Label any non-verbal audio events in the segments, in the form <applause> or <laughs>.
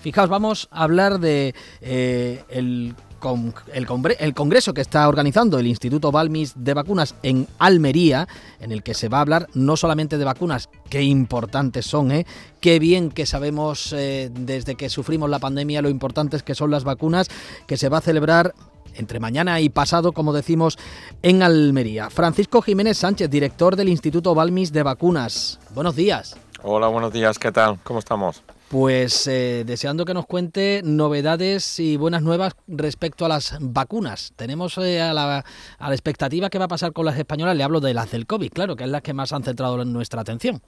Fijaos, vamos a hablar de eh, el el, congreso que está organizando el Instituto Balmis de Vacunas en Almería, en el que se va a hablar no solamente de vacunas, qué importantes son, ¿eh? qué bien que sabemos eh, desde que sufrimos la pandemia lo importantes que son las vacunas, que se va a celebrar entre mañana y pasado, como decimos, en Almería. Francisco Jiménez Sánchez, director del Instituto Balmis de Vacunas. Buenos días. Hola, buenos días, ¿qué tal? ¿Cómo estamos? Pues eh, deseando que nos cuente novedades y buenas nuevas respecto a las vacunas. Tenemos eh, a, la, a la expectativa que va a pasar con las españolas, le hablo de las del COVID, claro, que es las que más han centrado nuestra atención.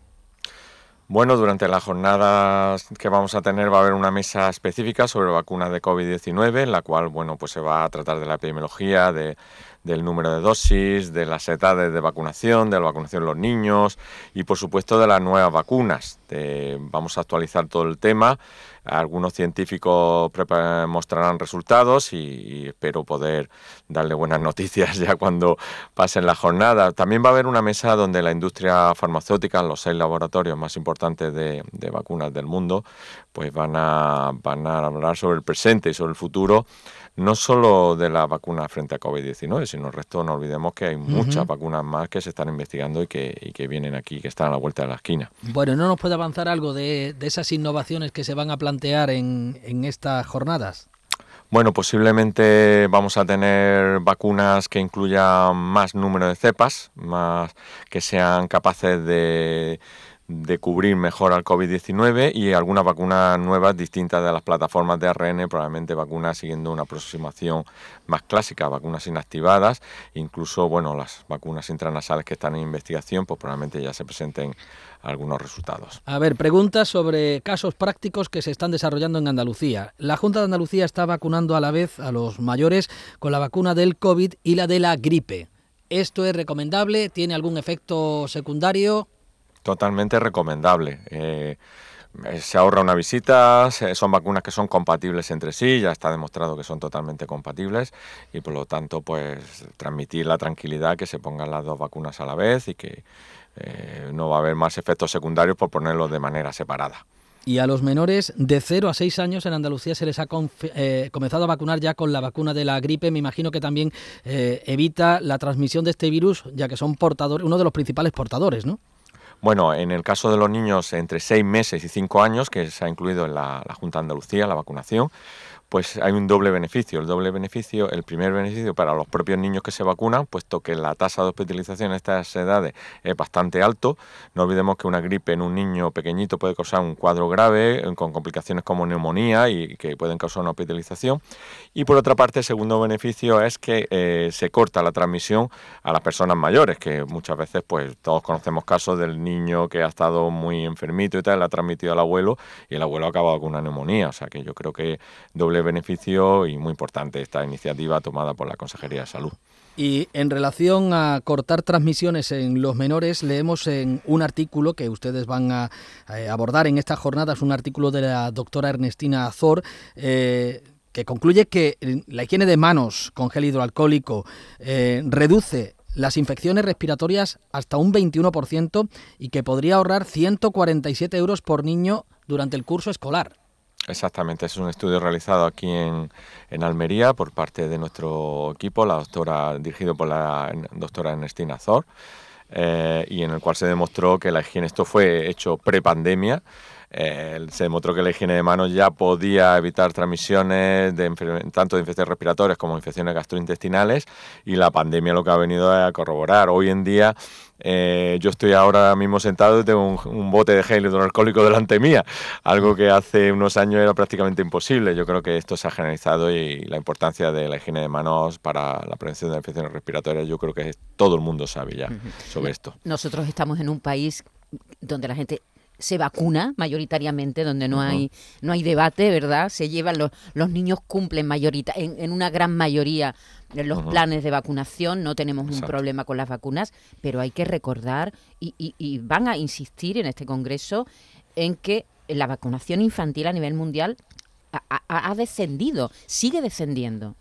Bueno, durante las jornadas que vamos a tener va a haber una mesa específica sobre vacunas de COVID-19, en la cual bueno, pues se va a tratar de la epidemiología, de, del número de dosis, de las edades de vacunación, de la vacunación de los niños y por supuesto de las nuevas vacunas. vamos a actualizar todo el tema algunos científicos mostrarán resultados y, espero poder darle buenas <laughs> noticias ya cuando pasen la jornada. También va a haber una mesa donde la industria farmacéutica, los seis laboratorios más importantes de, vacunas del mundo, pues van a, van a hablar sobre el presente y sobre el futuro no solo de la vacuna frente a COVID-19, sino el resto no olvidemos que hay muchas vacunas más que se están investigando y que, y que, vienen aquí, que están a la vuelta de la esquina. Bueno, ¿no nos puede avanzar algo de, de esas innovaciones que se van a plantear en, en estas jornadas? Bueno, posiblemente vamos a tener vacunas que incluyan más número de cepas, más que sean capaces de de cubrir mejor al COVID-19 y algunas vacunas nuevas distintas de las plataformas de ARN, probablemente vacunas siguiendo una aproximación más clásica, vacunas inactivadas, incluso bueno, las vacunas intranasales que están en investigación, pues probablemente ya se presenten algunos resultados. A ver, preguntas sobre casos prácticos que se están desarrollando en Andalucía. La Junta de Andalucía está vacunando a la vez a los mayores con la vacuna del COVID y la de la gripe. ¿Esto es recomendable? ¿Tiene algún efecto secundario? Totalmente recomendable. Eh, se ahorra una visita, son vacunas que son compatibles entre sí, ya está demostrado que son totalmente compatibles y por lo tanto pues transmitir la tranquilidad que se pongan las dos vacunas a la vez y que eh, no va a haber más efectos secundarios por ponerlos de manera separada. Y a los menores de 0 a 6 años en Andalucía se les ha eh, comenzado a vacunar ya con la vacuna de la gripe. Me imagino que también evita la transmisión de este virus, ya que son portadores, uno de los principales portadores, ¿no? Bueno, en el caso de los niños entre 6 meses y 5 años, que se ha incluido en la, la Junta de Andalucía, la vacunación, pues hay un doble beneficio. El doble beneficio, el primer beneficio para los propios niños que se vacunan, puesto que la tasa de hospitalización en estas edades es bastante alto. No olvidemos que una gripe en un niño pequeñito puede causar un cuadro grave, eh, con complicaciones como neumonía y que pueden causar una hospitalización. Y por otra parte, el segundo beneficio es que eh, se corta la transmisión a las personas mayores, que muchas veces, pues todos conocemos casos del niño que ha estado muy enfermito y tal, le ha transmitido al abuelo y el abuelo ha acabado con una neumonía. O sea que yo creo que doble beneficio y muy importante esta iniciativa tomada por la Consejería de Salud. Y en relación a cortar transmisiones en los menores, leemos en un artículo que ustedes van a abordar en estas jornadas, un artículo de la doctora Ernestina Azor, eh, que concluye que la higiene de manos con gel hidroalcohólico eh, reduce las infecciones respiratorias hasta un 21% y que podría ahorrar 147 euros por niño durante el curso escolar. Exactamente, es un estudio realizado aquí en, en, Almería por parte de nuestro equipo, la doctora, dirigido por la doctora Ernestina Zor, eh, y en el cual se demostró que la higiene, esto fue hecho pre-pandemia, eh, se demostró que la higiene de manos ya podía evitar transmisiones de tanto de infecciones respiratorias como infecciones gastrointestinales y la pandemia lo que ha venido a corroborar. Hoy en día eh, yo estoy ahora mismo sentado y tengo un, bote de gel hidroalcohólico delante mía, algo que hace unos años era prácticamente imposible. Yo creo que esto se ha generalizado y la importancia de la higiene de manos para la prevención de infecciones respiratorias, yo creo que todo el mundo sabe ya sobre esto. Nosotros estamos en un país donde la gente se vacuna mayoritariamente, donde no hay no hay debate, ¿verdad? Se llevan los, los niños cumplen mayorita en, en una gran mayoría los planes de vacunación, no tenemos un problema con las vacunas, pero hay que recordar y, y, van a insistir en este congreso en que la vacunación infantil a nivel mundial ha descendido, sigue descendiendo.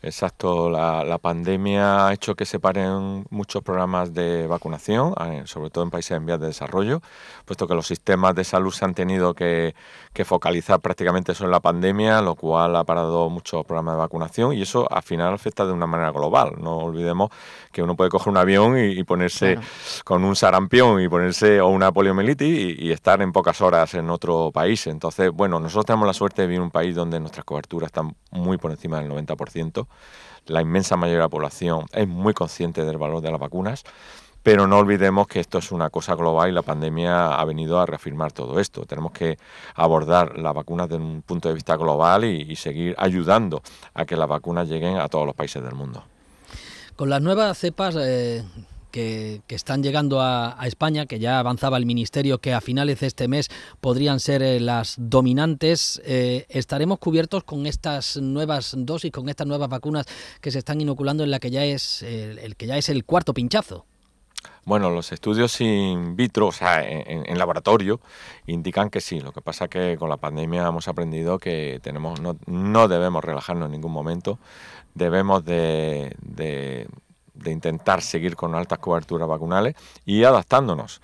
Exacto, la, pandemia ha hecho que se paren muchos programas de vacunación, sobre todo en países en vías de desarrollo, puesto que los sistemas de salud se han tenido que, focalizar prácticamente sobre la pandemia, lo cual ha parado muchos programas de vacunación y eso al final afecta de una manera global. No olvidemos que uno puede coger un avión y, ponerse con un sarampión y ponerse o una poliomielitis y, estar en pocas horas en otro país. Entonces, bueno, nosotros tenemos la suerte de vivir en un país donde nuestras coberturas están muy por encima del 90% la inmensa mayoría de la población es muy consciente del valor de las vacunas, pero no olvidemos que esto es una cosa global y la pandemia ha venido a reafirmar todo esto. Tenemos que abordar las vacunas desde un punto de vista global y, seguir ayudando a que las vacunas lleguen a todos los países del mundo. Con las nuevas cepas eh, que, están llegando a, España, que ya avanzaba el Ministerio que a finales de este mes podrían ser eh, las dominantes. Eh, ¿Estaremos cubiertos con estas nuevas dosis, con estas nuevas vacunas que se están inoculando en la que ya es el, que ya es el cuarto pinchazo? Bueno, los estudios in vitro, o sea, en, laboratorio, indican que sí. Lo que pasa que con la pandemia hemos aprendido que tenemos no, no debemos relajarnos en ningún momento. Debemos de de intentar seguir con altas coberturas vacunales y adaptándonos.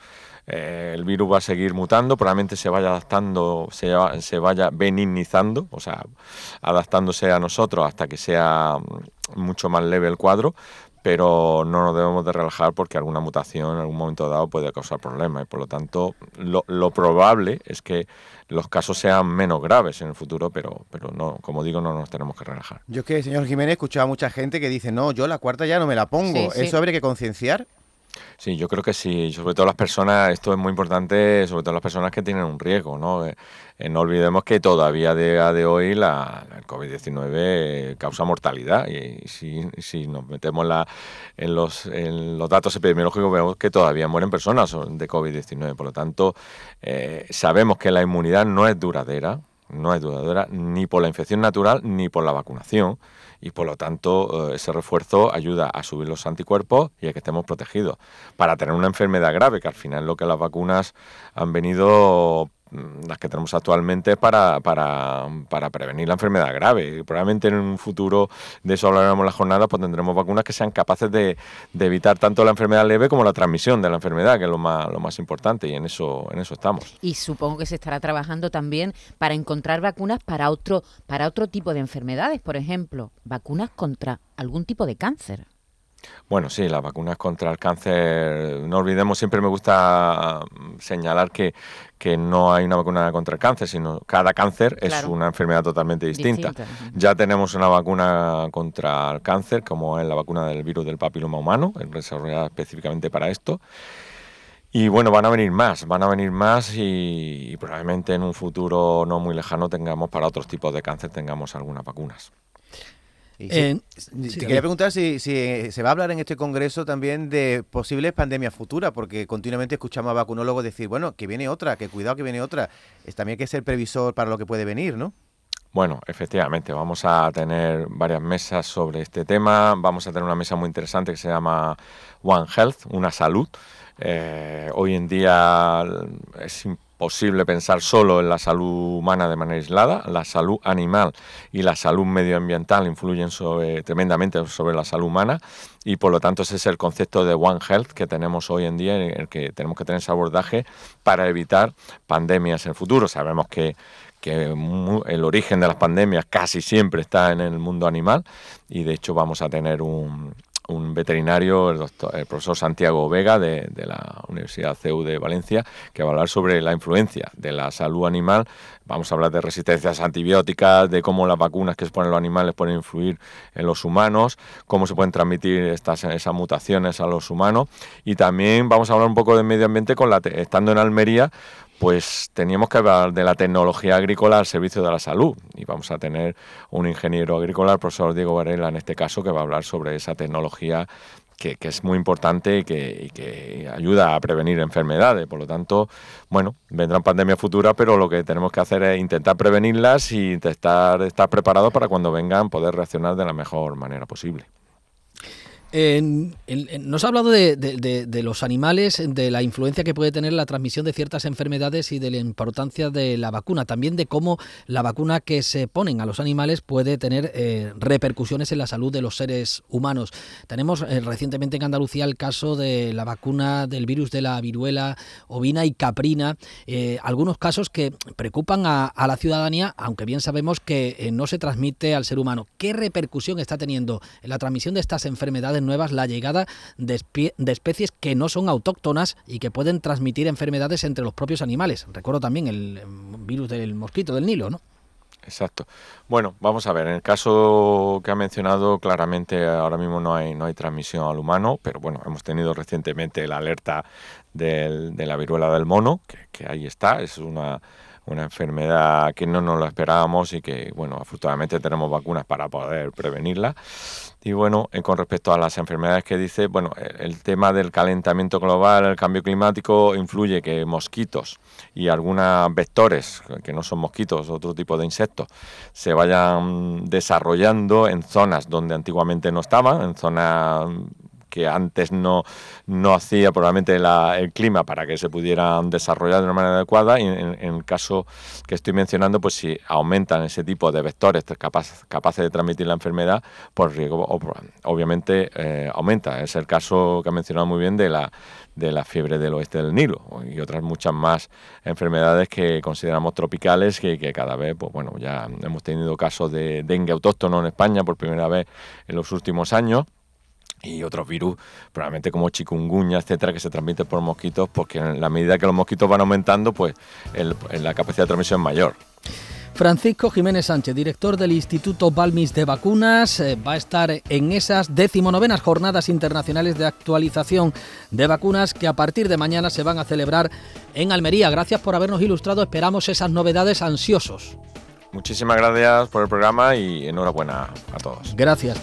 Eh, el virus va a seguir mutando, probablemente se vaya adaptando, se, se vaya benignizando, o sea, adaptándose a nosotros hasta que sea mucho más leve el cuadro, pero no nos debemos de relajar porque alguna mutación en algún momento dado puede causar problemas y por lo tanto lo, lo, probable es que los casos sean menos graves en el futuro, pero, pero no, como digo, no nos tenemos que relajar. Yo es que, señor Jiménez, he escuchado a mucha gente que dice, no, yo la cuarta ya no me la pongo. ¿Eso habría que concienciar? Sí, yo creo que sí, sobre todo las personas, esto es muy importante, sobre todo las personas que tienen un riesgo, ¿no? Eh, eh, no olvidemos que todavía a día de hoy la, el COVID-19 causa mortalidad y, si, si, nos metemos la, en, los, en los datos epidemiológicos vemos que todavía mueren personas de COVID-19, por lo tanto eh, sabemos que la inmunidad no es duradera, no es duradera ni por la infección natural ni por la vacunación. Y por lo tanto eh, ese refuerzo ayuda a subir los anticuerpos y a que estemos protegidos. Para tener una enfermedad grave, que al final lo que las vacunas han venido las que tenemos actualmente para, para, para, prevenir la enfermedad grave. Probablemente en un futuro, de eso hablaremos en la jornada, pues tendremos vacunas que sean capaces de, de, evitar tanto la enfermedad leve como la transmisión de la enfermedad, que es lo más, lo más importante, y en eso, en eso estamos. Y supongo que se estará trabajando también para encontrar vacunas para otro, para otro tipo de enfermedades, por ejemplo, vacunas contra algún tipo de cáncer. Bueno, sí, las vacunas contra el cáncer, no olvidemos, siempre me gusta mm, señalar que, que no hay una vacuna contra el cáncer, sino cada cáncer es una enfermedad totalmente distinta. Ya tenemos una vacuna contra el cáncer, como es la vacuna del virus del papiloma humano, desarrollada específicamente para esto. Y bueno, van a venir más, van a venir más y probablemente en un futuro no muy lejano tengamos para otros tipos de cáncer tengamos algunas vacunas. Eh, te quería preguntar si, se va a hablar en este congreso también de posibles pandemias futuras, porque continuamente escuchamos a vacunólogos decir, bueno, que viene otra, que cuidado que viene otra. Es, también hay que ser previsor para lo que puede venir, ¿no? Bueno, efectivamente, vamos a tener varias mesas sobre este tema. Vamos a tener una mesa muy interesante que se llama One Health, una salud. Eh, hoy en día es posible pensar solo en la salud humana de manera aislada, la salud animal y la salud medioambiental influyen tremendamente sobre la salud humana y por lo tanto ese es el concepto de One Health que tenemos hoy en día en el que tenemos que tener ese abordaje para evitar pandemias en el futuro. Sabemos que el origen de las pandemias casi siempre está en el mundo animal y de hecho vamos a tener un, un veterinario, el, doctor, el profesor Santiago Vega de, la Universidad CEU de Valencia, que va a hablar sobre la influencia de la salud animal. Vamos a hablar de resistencias antibióticas, de cómo las vacunas que se ponen los animales pueden influir en los humanos, cómo se pueden transmitir estas, esas mutaciones a los humanos. Y también vamos a hablar un poco de medio ambiente con la, estando en Almería, pues teníamos que hablar de la tecnología agrícola al servicio de la salud. Y vamos a tener un ingeniero agrícola, el profesor Diego Varela, en este caso, que va a hablar sobre esa tecnología que, es muy importante y que, ayuda a prevenir enfermedades. Por lo tanto, bueno, vendrán pandemias futuras, pero lo que tenemos que hacer es intentar prevenirlas y intentar estar preparados para cuando vengan poder reaccionar de la mejor manera posible. Nos ha hablado de, los animales, de la influencia que puede tener la transmisión de ciertas enfermedades y de la importancia de la vacuna, también de cómo la vacuna que se ponen a los animales puede tener eh, repercusiones en la salud de los seres humanos. Tenemos eh, recientemente en Andalucía el caso de la vacuna del virus de la viruela ovina y caprina, eh, algunos casos que preocupan a, la ciudadanía, aunque bien sabemos que no se transmite al ser humano. ¿Qué repercusión está teniendo en la transmisión de estas enfermedades nuevas la llegada de, especies que no son autóctonas y que pueden transmitir enfermedades entre los propios animales. Recuerdo también el virus del mosquito del Nilo, ¿no? Exacto. Bueno, vamos a ver, en el caso que ha mencionado, claramente ahora mismo no hay, no hay transmisión al humano, pero bueno, hemos tenido recientemente la alerta de la viruela del mono, que ahí está, es una una enfermedad que no nos lo esperábamos y que, bueno, afortunadamente tenemos vacunas para poder prevenirla. Y bueno, eh, con respecto a las enfermedades que dice, bueno, el tema del calentamiento global, el cambio climático, influye que mosquitos y algunos vectores, que no son mosquitos, otro tipo de insectos, se vayan desarrollando en zonas donde antiguamente no estaban, en zonas que antes no, no hacía probablemente el clima para que se pudieran desarrollar de una manera adecuada y en, el caso que estoy mencionando, pues si aumentan ese tipo de vectores capaces de transmitir la enfermedad, pues riesgo obviamente eh, aumenta. Es el caso que ha mencionado muy bien de la de la fiebre del oeste del Nilo y otras muchas más enfermedades que consideramos tropicales que, que, cada vez, pues bueno, ya hemos tenido casos de dengue autóctono en España por primera vez en los últimos años y otros virus, probablemente como chikungunya, etcétera, que se transmiten por mosquitos, porque en la medida que los mosquitos van aumentando, pues la capacidad de transmisión es mayor. Francisco Jiménez Sánchez, director del Instituto Balmis de Vacunas, eh, va a estar en esas decimonovenas jornadas internacionales de actualización de vacunas que a partir de mañana se van a celebrar en Almería. Gracias por habernos ilustrado, esperamos esas novedades ansiosos. Muchísimas gracias por el programa y enhorabuena a todos. Gracias.